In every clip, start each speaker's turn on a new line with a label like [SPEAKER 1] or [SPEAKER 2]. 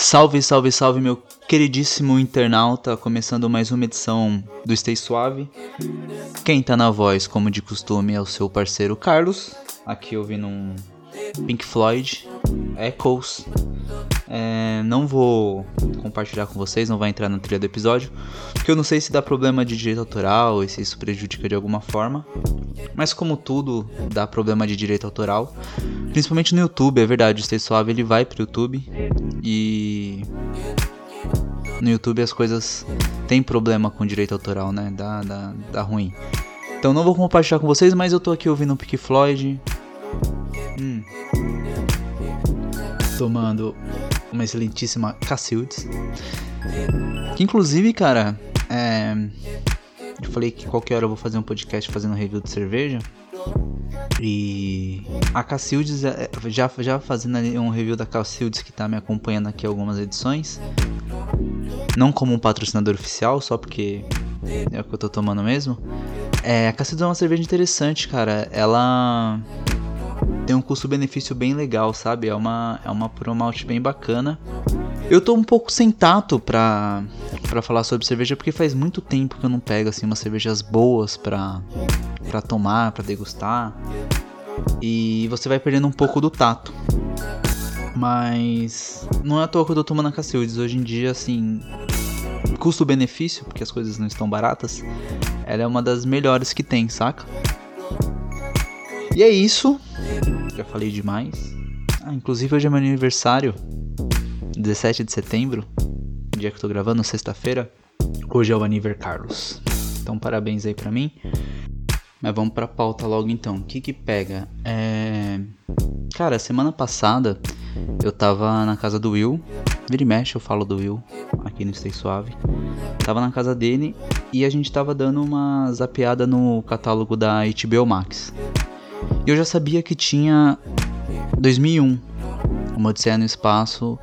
[SPEAKER 1] Salve, salve, salve, meu queridíssimo internauta, começando mais uma edição do Stay Suave. Quem tá na voz, como de costume, é o seu parceiro Carlos, aqui ouvindo um Pink Floyd, Echoes. É, não vou compartilhar com vocês, não vai entrar na trilha do episódio, porque eu não sei se dá problema de direito autoral e se isso prejudica de alguma forma. Mas como tudo dá problema de direito autoral, principalmente no YouTube, é verdade, o Stay Suave ele vai pro YouTube e no YouTube as coisas têm problema com direito autoral, né? Dá, dá, dá ruim. Então não vou compartilhar com vocês, mas eu tô aqui ouvindo o Pink Floyd. Hum. Tomando uma excelentíssima Cassildes. Que inclusive, cara, é... eu falei que qualquer hora eu vou fazer um podcast fazendo review de cerveja. E a Cassildes, é, já, já fazendo um review da Cassildes que tá me acompanhando aqui algumas edições. Não como um patrocinador oficial, só porque é o que eu tô tomando mesmo. É, a Cassildes é uma cerveja interessante, cara. Ela tem um custo-benefício bem legal, sabe? É uma, é uma Pro Malt bem bacana. Eu tô um pouco sem tato pra, pra falar sobre cerveja, porque faz muito tempo que eu não pego assim umas cervejas boas pra, pra tomar, pra degustar. E você vai perdendo um pouco do tato. Mas não é à toa que eu tô tomando a Cacildes. Hoje em dia, assim, custo-benefício, porque as coisas não estão baratas, ela é uma das melhores que tem, saca? E é isso já falei demais. Ah, inclusive hoje é meu aniversário, 17 de setembro, dia que eu tô gravando, sexta-feira. Hoje é o aniversário Carlos. Então parabéns aí pra mim. Mas vamos pra pauta logo então. O que que pega? É... Cara, semana passada eu tava na casa do Will. Vira e mexe, eu falo do Will aqui no Stay Suave. Tava na casa dele e a gente tava dando uma zapeada no catálogo da HBO Max. E eu já sabia que tinha 2001, uma Odisseia no Espaço,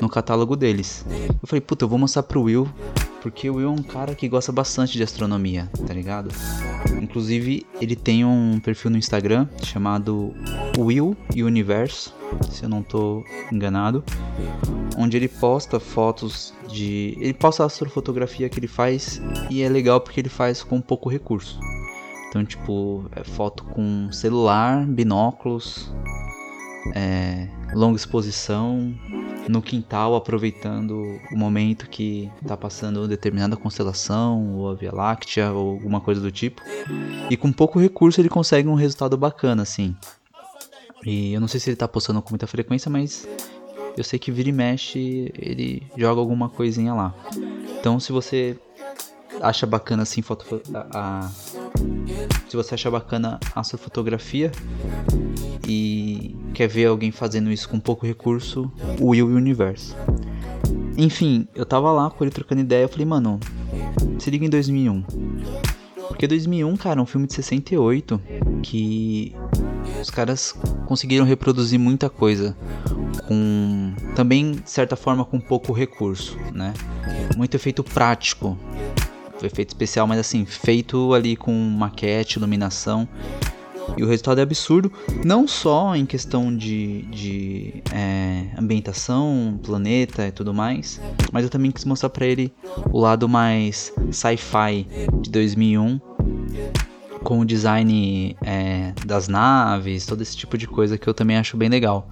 [SPEAKER 1] no catálogo deles. Eu falei, puta, eu vou mostrar pro Will, porque o Will é um cara que gosta bastante de astronomia, tá ligado? Inclusive, ele tem um perfil no Instagram chamado Will e Universo, se eu não tô enganado, onde ele posta fotos de. Ele posta a astrofotografia que ele faz e é legal porque ele faz com pouco recurso. Então, tipo, é foto com celular, binóculos, é, longa exposição, no quintal, aproveitando o momento que está passando determinada constelação, ou a Via Láctea, ou alguma coisa do tipo. E com pouco recurso ele consegue um resultado bacana, assim. E eu não sei se ele está postando com muita frequência, mas eu sei que vira e mexe ele joga alguma coisinha lá. Então, se você acha bacana assim foto a, a, se você acha bacana a sua fotografia e quer ver alguém fazendo isso com pouco recurso, o Will Universe. Enfim, eu tava lá com ele trocando ideia, eu falei, mano, se liga em 2001. Porque 2001, cara, é um filme de 68 que os caras conseguiram reproduzir muita coisa com também de certa forma com pouco recurso, né? Muito efeito prático efeito especial, mas assim, feito ali com maquete, iluminação. E o resultado é absurdo, não só em questão de, de é, ambientação, planeta e tudo mais, mas eu também quis mostrar para ele o lado mais sci-fi de 2001, com o design é, das naves, todo esse tipo de coisa que eu também acho bem legal.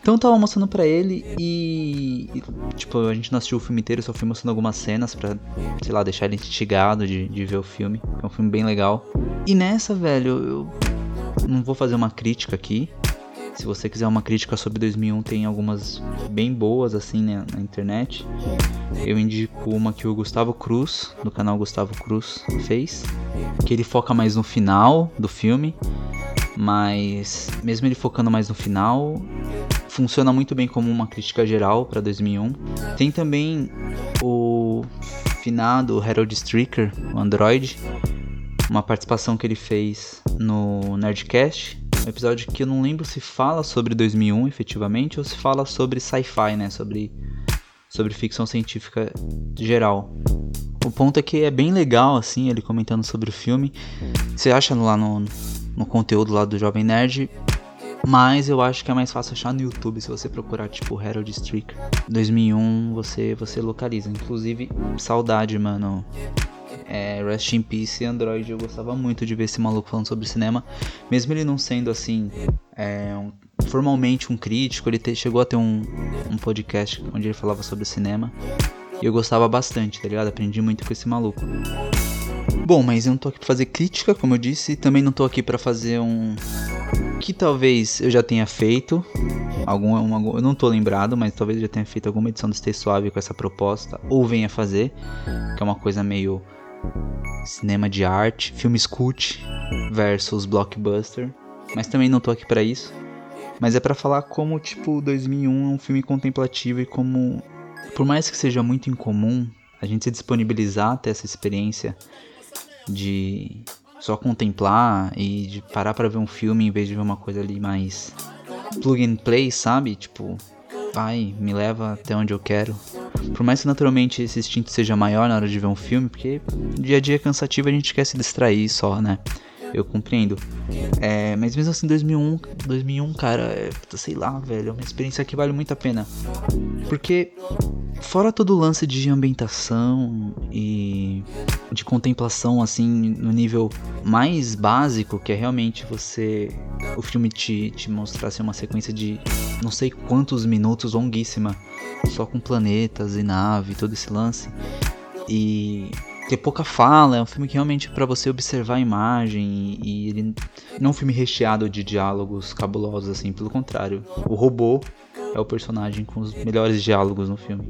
[SPEAKER 1] Então eu tava mostrando pra ele e, e, Tipo, a gente não assistiu o filme inteiro, só fui mostrando algumas cenas pra, sei lá, deixar ele instigado de, de ver o filme. É um filme bem legal. E nessa, velho, eu não vou fazer uma crítica aqui. Se você quiser uma crítica sobre 2001, tem algumas bem boas assim né, na internet. Eu indico uma que o Gustavo Cruz, do canal Gustavo Cruz, fez. Que ele foca mais no final do filme. Mas mesmo ele focando mais no final, funciona muito bem como uma crítica geral para 2001. Tem também o finado Harold Stricker, o Android, uma participação que ele fez no Nerdcast, um episódio que eu não lembro se fala sobre 2001 efetivamente ou se fala sobre sci-fi, né, sobre sobre ficção científica geral. O ponto é que é bem legal assim, ele comentando sobre o filme. Você acha lá no, no conteúdo lá do Jovem Nerd Mas eu acho que é mais fácil achar no YouTube se você procurar tipo Harold Stricker 2001, você você localiza. Inclusive, saudade, mano. É, Rest in Peace Android, eu gostava muito de ver esse maluco falando sobre cinema, mesmo ele não sendo assim, é, um, formalmente um crítico, ele te, chegou a ter um, um podcast onde ele falava sobre cinema, e eu gostava bastante, tá ligado? Aprendi muito com esse maluco. Bom, mas eu não tô aqui pra fazer crítica, como eu disse, também não tô aqui para fazer um, que talvez eu já tenha feito. Algum, uma, eu não tô lembrado, mas talvez eu já tenha feito alguma edição do Stay Suave com essa proposta, ou venha fazer, que é uma coisa meio cinema de arte, filme cult versus blockbuster. Mas também não tô aqui para isso. Mas é para falar como, tipo, 2001 é um filme contemplativo e como, por mais que seja muito incomum a gente se disponibilizar até essa experiência de só contemplar e de parar para ver um filme em vez de ver uma coisa ali mais plug and play, sabe? Tipo, vai, me leva até onde eu quero. Por mais que naturalmente esse instinto seja maior na hora de ver um filme, porque dia a dia é cansativo a gente quer se distrair só, né? Eu compreendo. É, mas mesmo assim, 2001, 2001, cara, é, sei lá, velho, é uma experiência que vale muito a pena. Porque, fora todo o lance de ambientação e de contemplação, assim, no nível mais básico, que é realmente você. O filme te, te mostrar assim, uma sequência de não sei quantos minutos longuíssima, só com planetas e nave, todo esse lance. E ter pouca fala, é um filme que realmente é para você observar a imagem e, e, ele não é um filme recheado de diálogos cabulosos assim, pelo contrário. O robô é o personagem com os melhores diálogos no filme.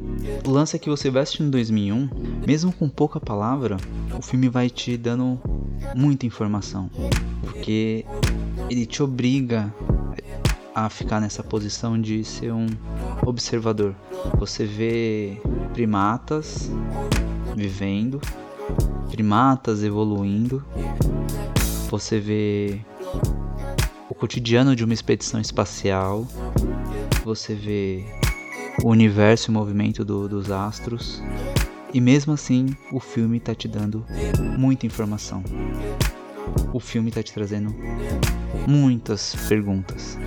[SPEAKER 1] O lance é que você vai assistindo 2001, mesmo com pouca palavra, o filme vai te dando muita informação, porque ele te obriga a ficar nessa posição de ser um observador. Você vê primatas vivendo primatas evoluindo, você vê o cotidiano de uma expedição espacial, você vê o universo e o movimento do, dos astros, e mesmo assim o filme está te dando muita informação. O filme está te trazendo muitas perguntas,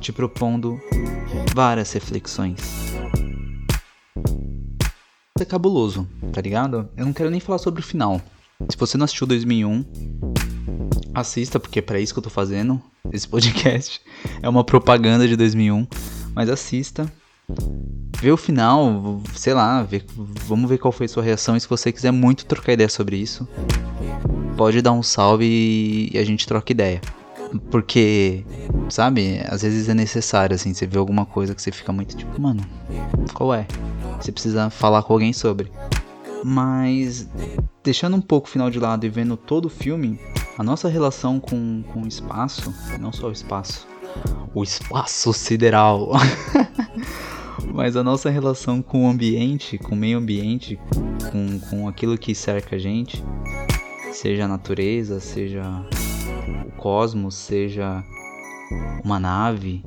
[SPEAKER 1] te propondo várias reflexões é cabuloso, tá ligado? Eu não quero nem falar sobre o final. Se você não assistiu 2001, assista, porque é pra isso que eu tô fazendo esse podcast. É uma propaganda de 2001, mas assista. Vê o final, sei lá, vê, vamos ver qual foi a sua reação. E se você quiser muito trocar ideia sobre isso, pode dar um salve e a gente troca ideia. Porque, sabe, às vezes é necessário, assim, você vê alguma coisa que você fica muito tipo, mano, qual é? Você precisa falar com alguém sobre. Mas, deixando um pouco o final de lado e vendo todo o filme, a nossa relação com, com o espaço, não só o espaço, o espaço sideral, mas a nossa relação com o ambiente, com o meio ambiente, com, com aquilo que cerca a gente, seja a natureza, seja o cosmos, seja uma nave,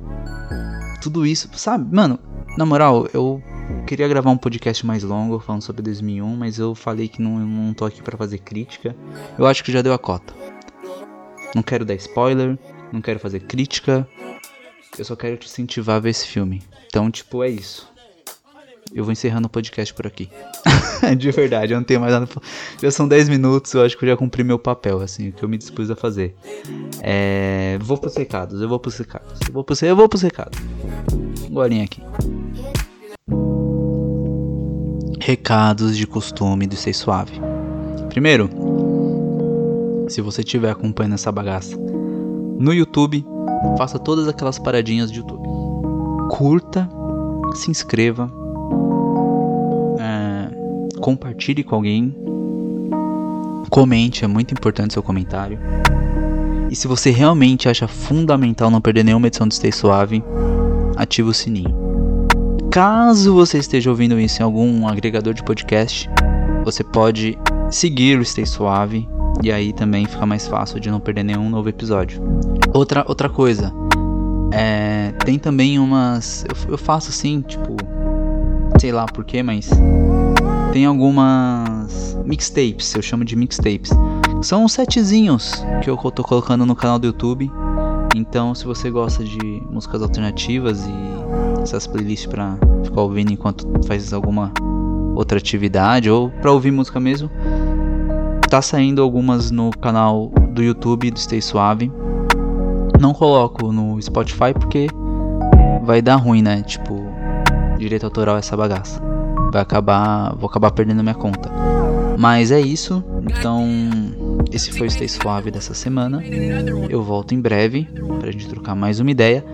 [SPEAKER 1] tudo isso, sabe? Mano, na moral, eu queria gravar um podcast mais longo falando sobre 2001, mas eu falei que não, não tô aqui para fazer crítica. Eu acho que já deu a cota. Não quero dar spoiler, não quero fazer crítica. Eu só quero te incentivar a ver esse filme. Então, tipo, é isso. Eu vou encerrando o podcast por aqui. de verdade, eu não tenho mais nada. Já são 10 minutos, eu acho que eu já cumpri meu papel, assim, o que eu me dispus a fazer. É... Vou pros recados, eu vou pros recados. Eu vou pros, eu vou pros recados. Golinha aqui. Recados de costume do Ser Suave. Primeiro, se você estiver acompanhando essa bagaça no YouTube, faça todas aquelas paradinhas de YouTube. Curta, se inscreva, é, compartilhe com alguém, comente, é muito importante seu comentário. E se você realmente acha fundamental não perder nenhuma edição do Stay Suave, ative o sininho. Caso você esteja ouvindo isso em algum agregador de podcast, você pode seguir o Stay Suave e aí também fica mais fácil de não perder nenhum novo episódio. Outra, outra coisa, é, tem também umas. Eu, eu faço assim, tipo. Sei lá porquê, mas. Tem algumas mixtapes, eu chamo de mixtapes. São uns que eu tô colocando no canal do YouTube. Então, se você gosta de músicas alternativas e essas playlists para ficar ouvindo enquanto faz alguma outra atividade ou para ouvir música mesmo, tá saindo algumas no canal do YouTube do Stay Suave. Não coloco no Spotify porque vai dar ruim, né? Tipo, direito autoral é essa bagaça. Vai acabar, vou acabar perdendo minha conta. Mas é isso. Então, esse foi o Stay Suave dessa semana. Eu volto em breve pra gente trocar mais uma ideia.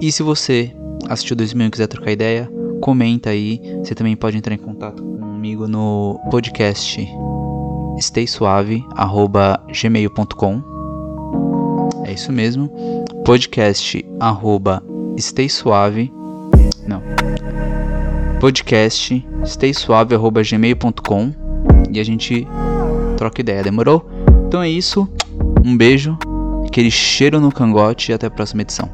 [SPEAKER 1] E se você assistiu 2000 e quiser trocar ideia, comenta aí. Você também pode entrar em contato comigo no podcast staysuave@gmail.com. É isso mesmo. Podcast arroba. Não. Podcast staysuave@gmail.com e a gente troca ideia, demorou? Então é isso. Um beijo, aquele cheiro no cangote e até a próxima edição.